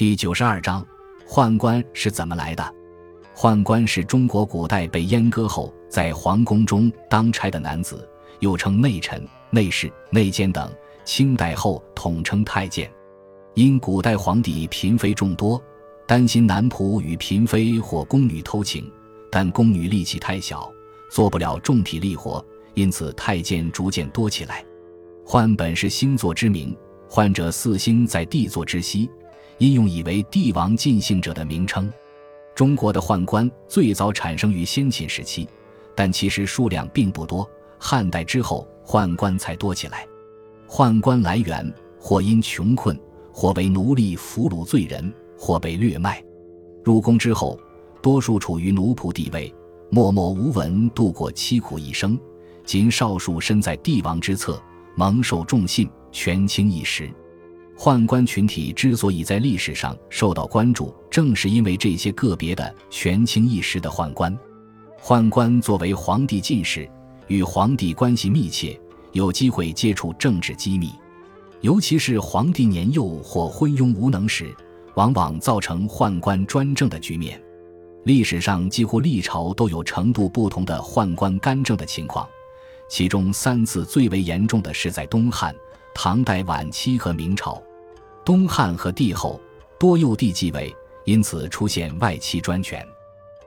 第九十二章，宦官是怎么来的？宦官是中国古代被阉割后在皇宫中当差的男子，又称内臣、内侍、内监等。清代后统称太监。因古代皇帝嫔妃众多，担心男仆与嫔妃或宫女偷情，但宫女力气太小，做不了重体力活，因此太监逐渐多起来。宦本是星座之名，宦者四星在地座之西，因用以为帝王尽兴者的名称。中国的宦官最早产生于先秦时期，但其实数量并不多。汉代之后，宦官才多起来。宦官来源或因穷困，或为奴隶俘虏罪人，或被掠卖。入宫之后，多数处于奴仆地位，默默无闻度过凄苦一生。仅少数身在帝王之侧，蒙受重信，权倾一时。宦官群体之所以在历史上受到关注，正是因为这些个别的权倾一时的宦官。宦官作为皇帝近侍，与皇帝关系密切，有机会接触政治机密，尤其是皇帝年幼或昏庸无能时，往往造成宦官专政的局面。历史上几乎历朝都有程度不同的宦官干政的情况，其中三次最为严重的是在东汉、唐代晚期和明朝。东汉和帝后多幼帝继位，因此出现外戚专权；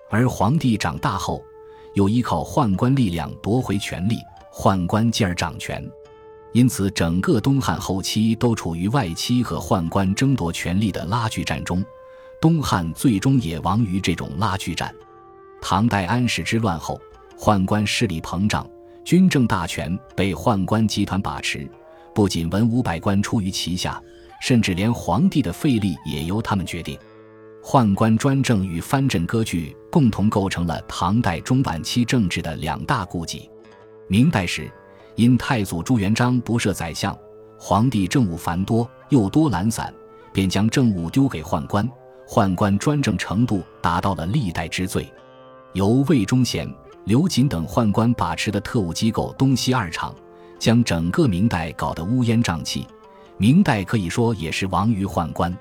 而皇帝长大后，又依靠宦官力量夺回权力，宦官继而掌权，因此整个东汉后期都处于外戚和宦官争夺权力的拉锯战中。东汉最终也亡于这种拉锯战。唐代安史之乱后，宦官势力膨胀，军政大权被宦官集团把持，不仅文武百官出于旗下。甚至连皇帝的废立也由他们决定，宦官专政与藩镇割据共同构成了唐代中晚期政治的两大痼疾。明代时，因太祖朱元璋不设宰相，皇帝政务繁多又多懒散，便将政务丢给宦官，宦官专政程度达到了历代之最。由魏忠贤、刘瑾等宦官把持的特务机构东西二厂，将整个明代搞得乌烟瘴气。明代可以说也是亡于宦官，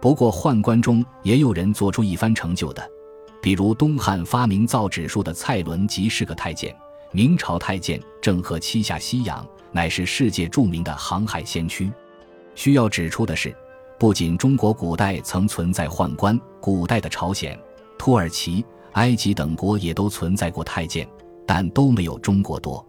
不过宦官中也有人做出一番成就的，比如东汉发明造纸术的蔡伦即是个太监，明朝太监郑和七下西洋，乃是世界著名的航海先驱。需要指出的是，不仅中国古代曾存在宦官，古代的朝鲜、土耳其、埃及等国也都存在过太监，但都没有中国多。